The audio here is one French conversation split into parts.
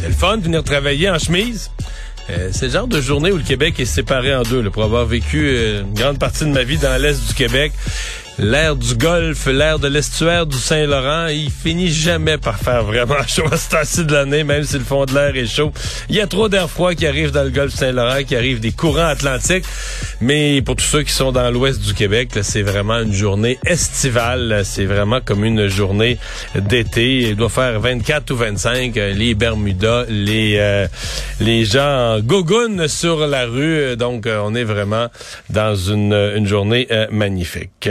c'est le fun de venir travailler en chemise. Euh, c'est le genre de journée où le Québec est séparé en deux, là, pour avoir vécu euh, une grande partie de ma vie dans l'est du Québec. L'air du Golfe, l'air de l'estuaire du Saint-Laurent, il finit jamais par faire vraiment chaud à ce temps-ci de l'année, même si le fond de l'air est chaud. Il y a trop d'air froid qui arrive dans le Golfe Saint-Laurent, qui arrive des courants atlantiques. Mais pour tous ceux qui sont dans l'ouest du Québec, c'est vraiment une journée estivale. C'est vraiment comme une journée d'été. Il doit faire 24 ou 25. euh, Les Bermudas, les euh, les gens en gogoune sur la rue. Donc, euh, on est vraiment dans une, une journée euh, magnifique.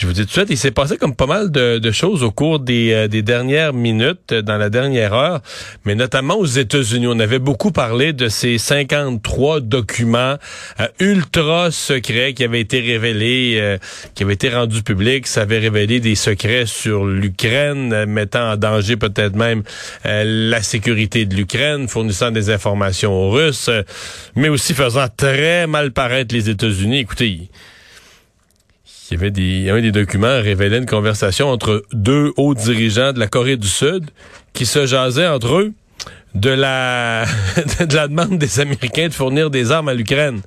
Je vous dis tout de suite, il s'est passé comme pas mal de, choses au cours des, euh, dernières minutes, euh, dans la dernière heure, mais notamment aux États-Unis. On avait beaucoup parlé de ces 53 documents euh, ultra secrets qui avaient été révélés, qui avaient été rendus publics. Ça avait révélé des secrets sur l'Ukraine, mettant en danger peut-être même la sécurité de l'Ukraine, fournissant des informations aux Russes, mais aussi faisant très mal paraître les États-Unis. Écoutez, il- y avait des, un des documents révélait une conversation entre deux hauts dirigeants de la Corée du Sud qui se jasaient entre eux de la, de la demande des Américains de fournir des armes à l'Ukraine.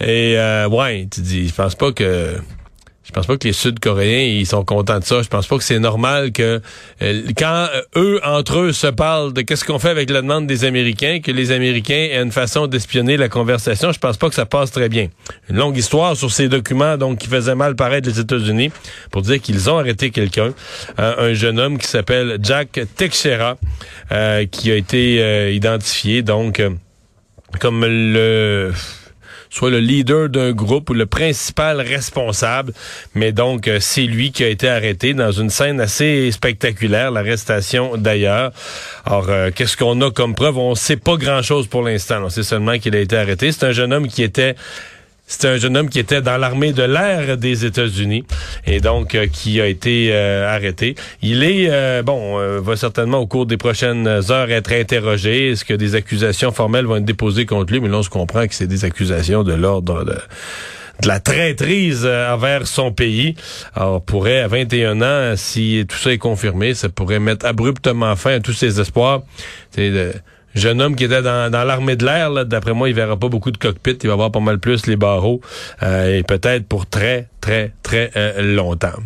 Et euh, ouais, tu dis, je pense pas que je pense pas que les Sud-Coréens ils sont contents de ça. Je pense pas que c'est normal que euh, quand euh, eux entre eux se parlent de qu'est-ce qu'on fait avec la demande des Américains, que les Américains aient une façon d'espionner la conversation. Je pense pas que ça passe très bien. Une longue histoire sur ces documents donc qui faisaient mal paraître les États-Unis pour dire qu'ils ont arrêté quelqu'un, Euh, un jeune homme qui s'appelle Jack Teixeira, euh, qui a été euh, identifié donc comme le soit le leader d'un groupe ou le principal responsable, mais donc euh, c'est lui qui a été arrêté dans une scène assez spectaculaire, l'arrestation d'ailleurs. Alors euh, qu'est-ce qu'on a comme preuve? On sait pas grand-chose pour l'instant. On sait seulement qu'il a été arrêté. C'est un jeune homme qui était c'était un jeune homme qui était dans l'armée de l'air des États-Unis et donc euh, qui a été euh, arrêté. Il est euh, bon, euh, va certainement au cours des prochaines heures être interrogé. Est-ce que des accusations formelles vont être déposées contre lui? Mais là, on se comprend que c'est des accusations de l'ordre de de la traîtrise envers son pays. Alors, pourrait, à 21 ans, si tout ça est confirmé, ça pourrait mettre abruptement fin à tous ses espoirs. Jeune homme qui était dans, l'armée de l'air, d'après moi, il verra pas beaucoup de cockpit, il va voir pas mal plus les barreaux, euh, et peut-être pour très, très, très euh, longtemps.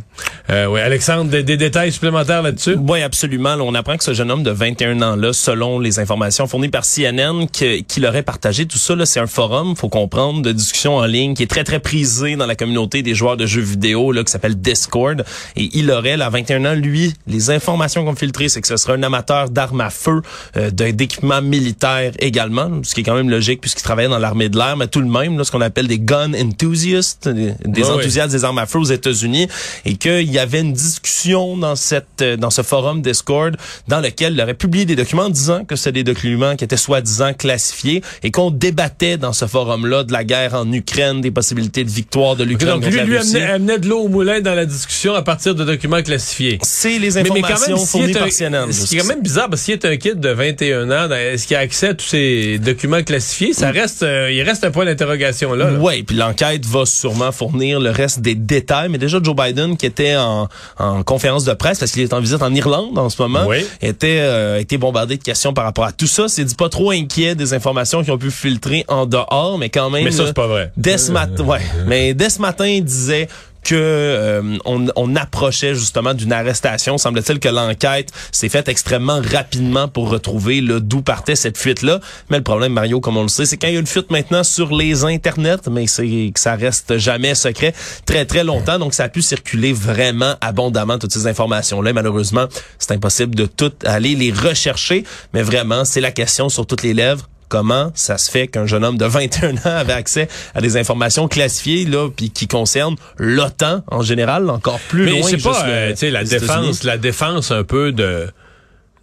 Euh, oui, Alexandre, des, des détails supplémentaires là-dessus? Oui, absolument. Là, on apprend que ce jeune homme de 21 ans-là, selon les informations fournies par CNN, qu'il aurait partagé tout ça, là, c'est un forum, faut comprendre, de discussion en ligne qui est très, très prisé dans la communauté des joueurs de jeux vidéo, là, qui s'appelle Discord. Et il aurait, là, à 21 ans, lui, les informations qu'on filtrées, c'est que ce serait un amateur d'armes à feu, euh, d'un- d'équipement militaire également, ce qui est quand même logique puisqu'il travaillait dans l'armée de l'air, mais tout de même, là, ce qu'on appelle des gun enthusiasts, des, enthousiastes des armes à feu aux États-Unis, et qu'il y avait une discussion dans cette euh, dans ce forum Discord dans lequel il aurait publié des documents disant que c'était des documents qui étaient soi-disant classifiés et qu'on débattait dans ce forum-là de la guerre en Ukraine, des possibilités de victoire de l'Ukraine Donc, contre lui, lui amenait, amenait de l'eau au moulin dans la discussion à partir de documents classifiés. C'est les Mais, mais informations quand même, fournies par un, CNN. ce qui est quand même bizarre, parce qu'il est un kid de 21 ans, dans- est-ce qu'il a accès à tous ces documents classifiés? Ça reste, euh, il reste un point d'interrogation là. là. Oui, puis l'enquête va sûrement fournir le reste des détails. Mais déjà, Joe Biden, qui était en, en conférence de presse, parce qu'il est en visite en Irlande en ce moment, Oui. était euh, été bombardé de questions par rapport à tout ça. C'est dit pas trop inquiet des informations qui ont pu filtrer en dehors, mais quand même... Mais ça, c'est pas vrai. Dès ce matin, ouais. Mais dès ce matin, il disait que euh, on, approchait justement d'une arrestation. Semble-t-il que l'enquête s'est faite extrêmement rapidement pour retrouver d'où partait cette fuite-là. Mais le problème, Mario, comme on le sait, c'est quand il y a une fuite maintenant sur les internets, mais c'est que ça reste jamais secret très très longtemps. Donc ça a pu circuler vraiment abondamment toutes ces informations-là. Malheureusement, c'est impossible de toutes aller les rechercher. Mais vraiment, c'est la question sur toutes les lèvres comment ça se fait qu'un jeune homme de 21 ans avait accès à des informations classifiées là puis qui concernent l'OTAN en général encore plus Mais loin que pas, juste euh, tu sais, la défense, la défense un peu de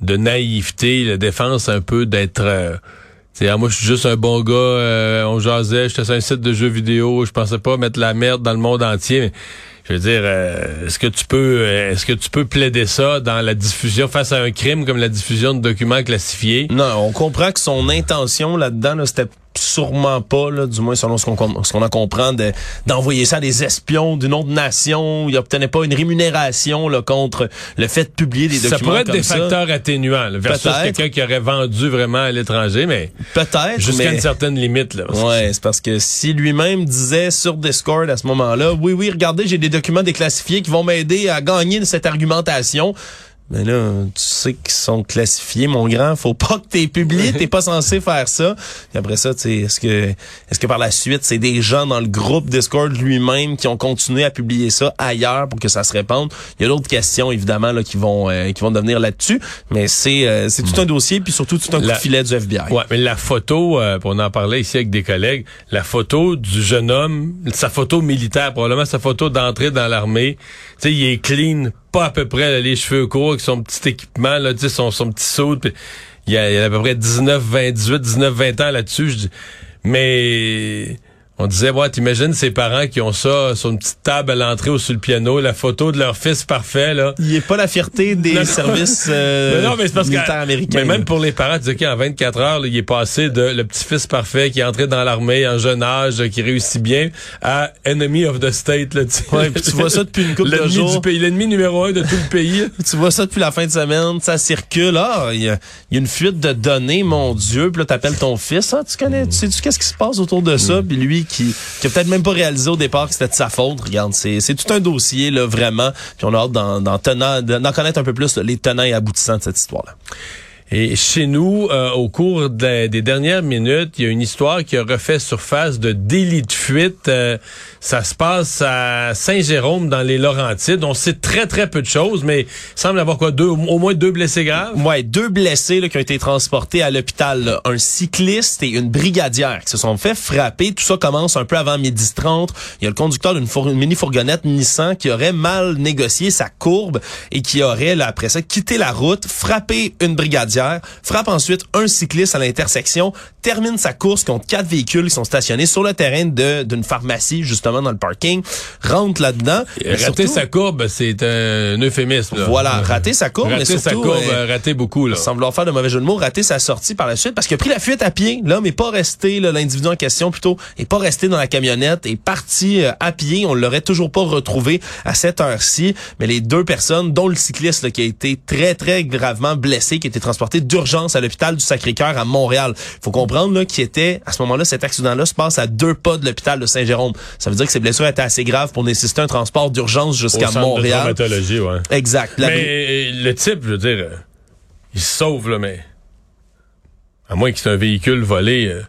de naïveté, la défense un peu d'être, euh, tu ah, moi, je suis juste un bon gars, euh, on jasait, j'étais sur un site de jeux vidéo, je pensais pas mettre la merde dans le monde entier. Mais je veux dire, euh, est-ce que tu peux, euh, est-ce que tu peux plaider ça dans la diffusion face à un crime comme la diffusion de documents classifiés? Non, on comprend que son intention là-dedans, là, c'était sûrement pas, là, du moins selon ce qu'on ce qu'on en comprend, d'envoyer ça à des espions d'une autre nation. Il obtenait pas une rémunération là, contre le fait de publier des documents Ça pourrait être des facteurs atténuants là, versus quelqu'un qui aurait vendu vraiment à l'étranger, mais peut-être jusqu'à une certaine limite. Là, ouais, c'est parce que si lui-même disait sur Discord à ce moment-là, oui, oui, regardez, j'ai des documents déclassifiés qui vont m'aider à gagner cette argumentation. Mais là, tu sais qu'ils sont classifiés, mon grand. Faut pas que t'es publié. T'es pas censé faire ça. Et après ça, tu sais, est-ce que, est-ce que par la suite, c'est des gens dans le groupe Discord lui-même qui ont continué à publier ça ailleurs pour que ça se répande? Il y a d'autres questions, évidemment, là, qui vont, euh, qui vont devenir là-dessus. Mais c'est, euh, c'est tout un dossier, puis surtout tout un coup de filet du FBI. Ouais, mais la photo, euh, on en parlait ici avec des collègues, la photo du jeune homme, sa photo militaire, probablement sa photo d'entrée dans l'armée, tu sais, il est clean, pas à peu près les cheveux courts, avec son petit équipement, là, son, son petit saut. Il a, il y a à peu près 19, 20, 18, 19, 20 ans là-dessus. Mais on disait, ouais, t'imagines ces parents qui ont ça sur une petite table à l'entrée ou sur le piano, la photo de leur fils parfait, là. Il est pas la fierté des services euh, non, mais parce militaires américains. Mais même pour les parents, tu dis, OK, en 24 heures, il est passé de le petit-fils parfait qui est entré dans l'armée en jeune âge, qui réussit bien, à enemy of the state, là, tu ouais, tu vois ça depuis une couple de jours. L'ennemi numéro un de tout le pays. tu vois ça depuis la fin de semaine, ça circule. Ah, il y, a, une fuite de données, mon Dieu. Puis là, t'appelles ton fils. Ah, tu connais, tu sais-tu qu'est-ce qui se passe autour de ça? Mm. Puis lui, qui, qui a peut-être même pas réalisé au départ que c'était de sa faute. Regarde, c'est, c'est tout un dossier, là, vraiment. Puis on a hâte d'en, d'en connaître un peu plus les tenants et aboutissants de cette histoire-là. Et chez nous, euh, au cours des dernières minutes, il y a une histoire qui a refait surface de délit de fuite. Euh, ça se passe à Saint-Jérôme, dans les Laurentides. On sait très, très peu de choses, mais il semble avoir quoi, deux, au moins deux blessés graves? Ouais, deux blessés là, qui ont été transportés à l'hôpital. Un cycliste et une brigadière qui se sont fait frapper. Tout ça commence un peu avant midi 30. Il y a le conducteur d'une mini-fourgonnette Nissan qui aurait mal négocié sa courbe et qui aurait, là, après ça, quitté la route, frappé une brigadière frappe ensuite un cycliste à l'intersection, termine sa course contre quatre véhicules qui sont stationnés sur le terrain de d'une pharmacie justement dans le parking, rentre là-dedans. Rater sa courbe, c'est un euphémisme. Voilà, rater sa courbe, rater mais sa courbe, euh, rater beaucoup là. Semble faire de mauvais jeu de mots, rater sa sortie par la suite parce qu'il a pris la fuite à pied. L'homme est pas resté, l'individu en question plutôt, est pas resté dans la camionnette, est parti euh, à pied. On l'aurait toujours pas retrouvé à cette heure-ci, mais les deux personnes, dont le cycliste qui a été très très gravement blessé, qui a été transporté d'urgence à l'hôpital du Sacré-Cœur à Montréal. faut comprendre là qu'il était à ce moment-là cet accident-là se passe à deux pas de l'hôpital de Saint-Jérôme. Ça veut dire que ses blessures étaient assez graves pour nécessiter un transport d'urgence jusqu'à Montréal. De ouais. Exact. mais le type, je veux dire, euh, il se sauve là, mais à moins qu'il ait un véhicule volé. Euh,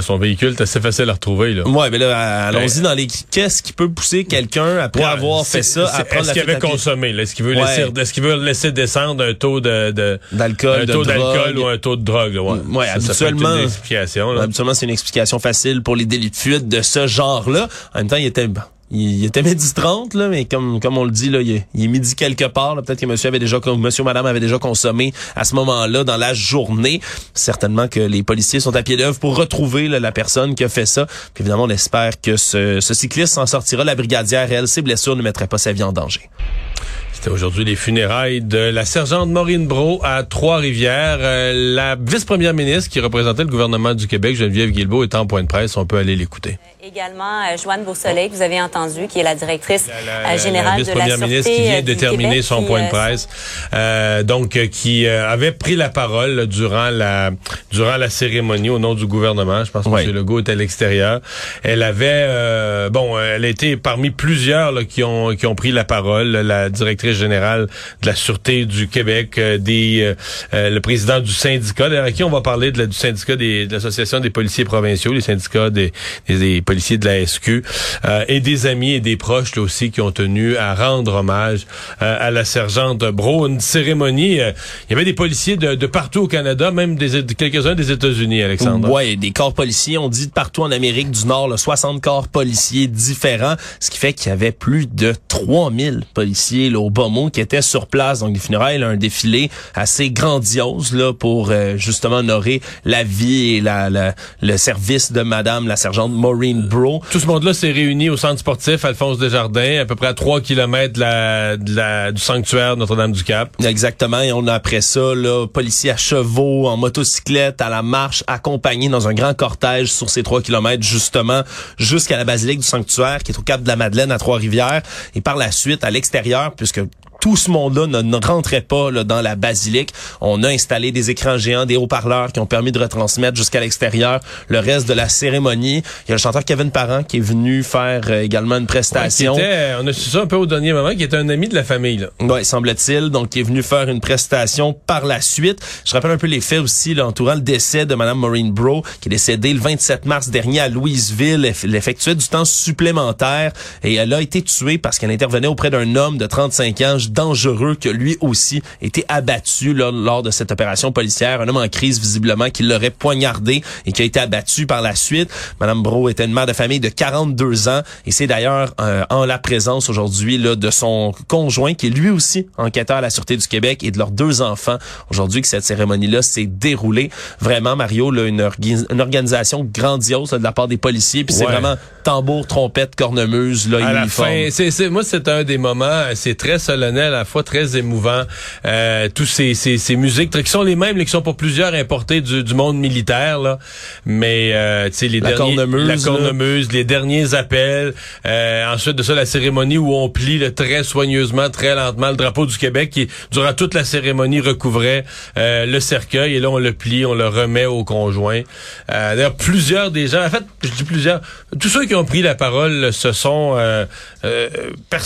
son véhicule, c'est assez facile à retrouver. Là. Ouais, mais là, allons-y dans les... Qu'est-ce qui peut pousser quelqu'un, après avoir fait ça, à prendre Est-ce qu'il avait consommé? Est-ce qu'il veut, laisser, est-ce qu'il veut laisser descendre un taux de... d'alcool, Un taux d'alcool ou un taux de drogue. Là, ouais, ouais habituellement, une explication, habituellement, c'est une explication facile pour les délits de fuite de ce genre-là. En même temps, il était il, était midi 30, là, mais comme, comme on le dit, là, il, est, midi quelque part. Peut-être que monsieur avait déjà, monsieur ou madame avait déjà consommé à ce moment-là dans la journée. Certainement que les policiers sont à pied d'œuvre pour retrouver la personne qui a fait ça. Puis évidemment, on espère que ce, ce cycliste s'en sortira. La brigadière, elle, ses blessures ne mettraient pas sa vie en danger. C'était aujourd'hui les funérailles de la sergente Maureen Bro à Trois-Rivières. Euh, la vice-première ministre qui représentait le gouvernement du Québec, Geneviève Guilbeault, est en point de presse. On peut aller l'écouter. Également, euh, Joanne Beausoleil, que vous avez entendu, qui est la directrice euh, générale de la Sûreté ministre qui vient de terminer son point de presse. donc, qui avait pris la parole durant la durant la cérémonie au nom du gouvernement. Je pense que M. Legault était à l'extérieur. Elle avait, bon, elle a été parmi plusieurs là, qui ont qui ont pris la parole. La directrice général de la Sûreté du Québec, euh, des, euh, euh, le président du syndicat, à qui on va parler de du syndicat des, de l'Association des policiers provinciaux, les syndicats des, des, policiers de la SQ, et des amis et des proches là, aussi qui ont tenu à rendre hommage à la sergente Bro. Une cérémonie, il y avait des policiers de, de partout au Canada, même des, quelques-uns des États-Unis, Alexandre. Oui, des corps policiers, on dit de partout en Amérique du Nord, là, 60 corps policiers différents, ce qui fait qu'il y avait plus de 3000 policiers là, au qui était sur place. Donc, les funérailles, un défilé assez grandiose là pour euh, justement honorer la vie et la, le service de Madame la sergente Maureen Bro. Tout ce monde-là s'est réuni au centre sportif Alphonse Desjardins, à peu près à 3 km de la, de la, du sanctuaire Notre-Dame-du-Cap. Exactement. Et on a après ça, là, policiers à chevaux, en motocyclette, à la marche, accompagnés dans un grand cortège sur ces 3 km, justement, jusqu'à la basilique du sanctuaire, qui est au cap de la Madeleine à Trois-Rivières. Et par la suite, à l'extérieur, puisque tout ce monde-là ne, rentrait pas là, dans la basilique. On a installé des écrans géants, des haut-parleurs qui ont permis de retransmettre jusqu'à l'extérieur le reste de la cérémonie. Il y a le chanteur Kevin Parent qui est venu faire euh, également une prestation. on a su ça un peu au dernier moment, qui est un ami de la famille. Oui, semble-t-il. Donc, qui est venu faire une prestation par la suite. Je rappelle un peu les faits aussi, là, entourant le décès de Mme Maureen Bro, qui est décédée le 27 mars dernier à Louisville. Elle effectuait du temps supplémentaire et elle a été tuée parce qu'elle intervenait auprès d'un homme de 35 ans dangereux que lui aussi était abattu lors de cette opération policière. Un homme en crise visiblement qui l'aurait poignardé et qui a été abattu par la suite. Madame Bro était une mère de famille de 42 ans et c'est d'ailleurs euh, en la présence aujourd'hui de son conjoint qui est lui aussi enquêteur à la Sûreté du Québec et de leurs deux enfants aujourd'hui que cette cérémonie-là s'est déroulée. Vraiment, Mario, là, une, une organisation grandiose de la part des policiers. Puis c'est vraiment tambour, trompette, cornemuse, là, à La fin, c'est, moi, c'est un des moments, c'est très solennel, à la fois très émouvant. Euh, tous ces, ces, ces, musiques qui sont les mêmes, qui sont pour plusieurs importées du, du monde militaire, là. Mais euh, tu sais, les la derniers, cornemuse, la cornemuse, les derniers appels. Euh, ensuite de ça, la cérémonie où on plie là, très soigneusement, très lentement le drapeau du Québec, qui durant toute la cérémonie recouvrait euh, le cercueil. Et là, on le plie, on le remet au conjoint. Euh, D'ailleurs, plusieurs des gens, en fait, je dis plusieurs, tous ceux qui ont pris la parole, ce sont, euh, euh,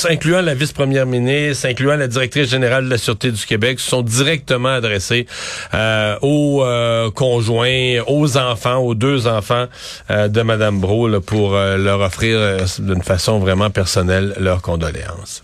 incluant la vice-première ministre, incluant la directrice générale de la Sûreté du Québec, se sont directement adressés euh, aux euh, conjoints, aux enfants, aux deux enfants euh, de Mme Bro pour leur offrir d'une façon vraiment personnelle leurs condoléances.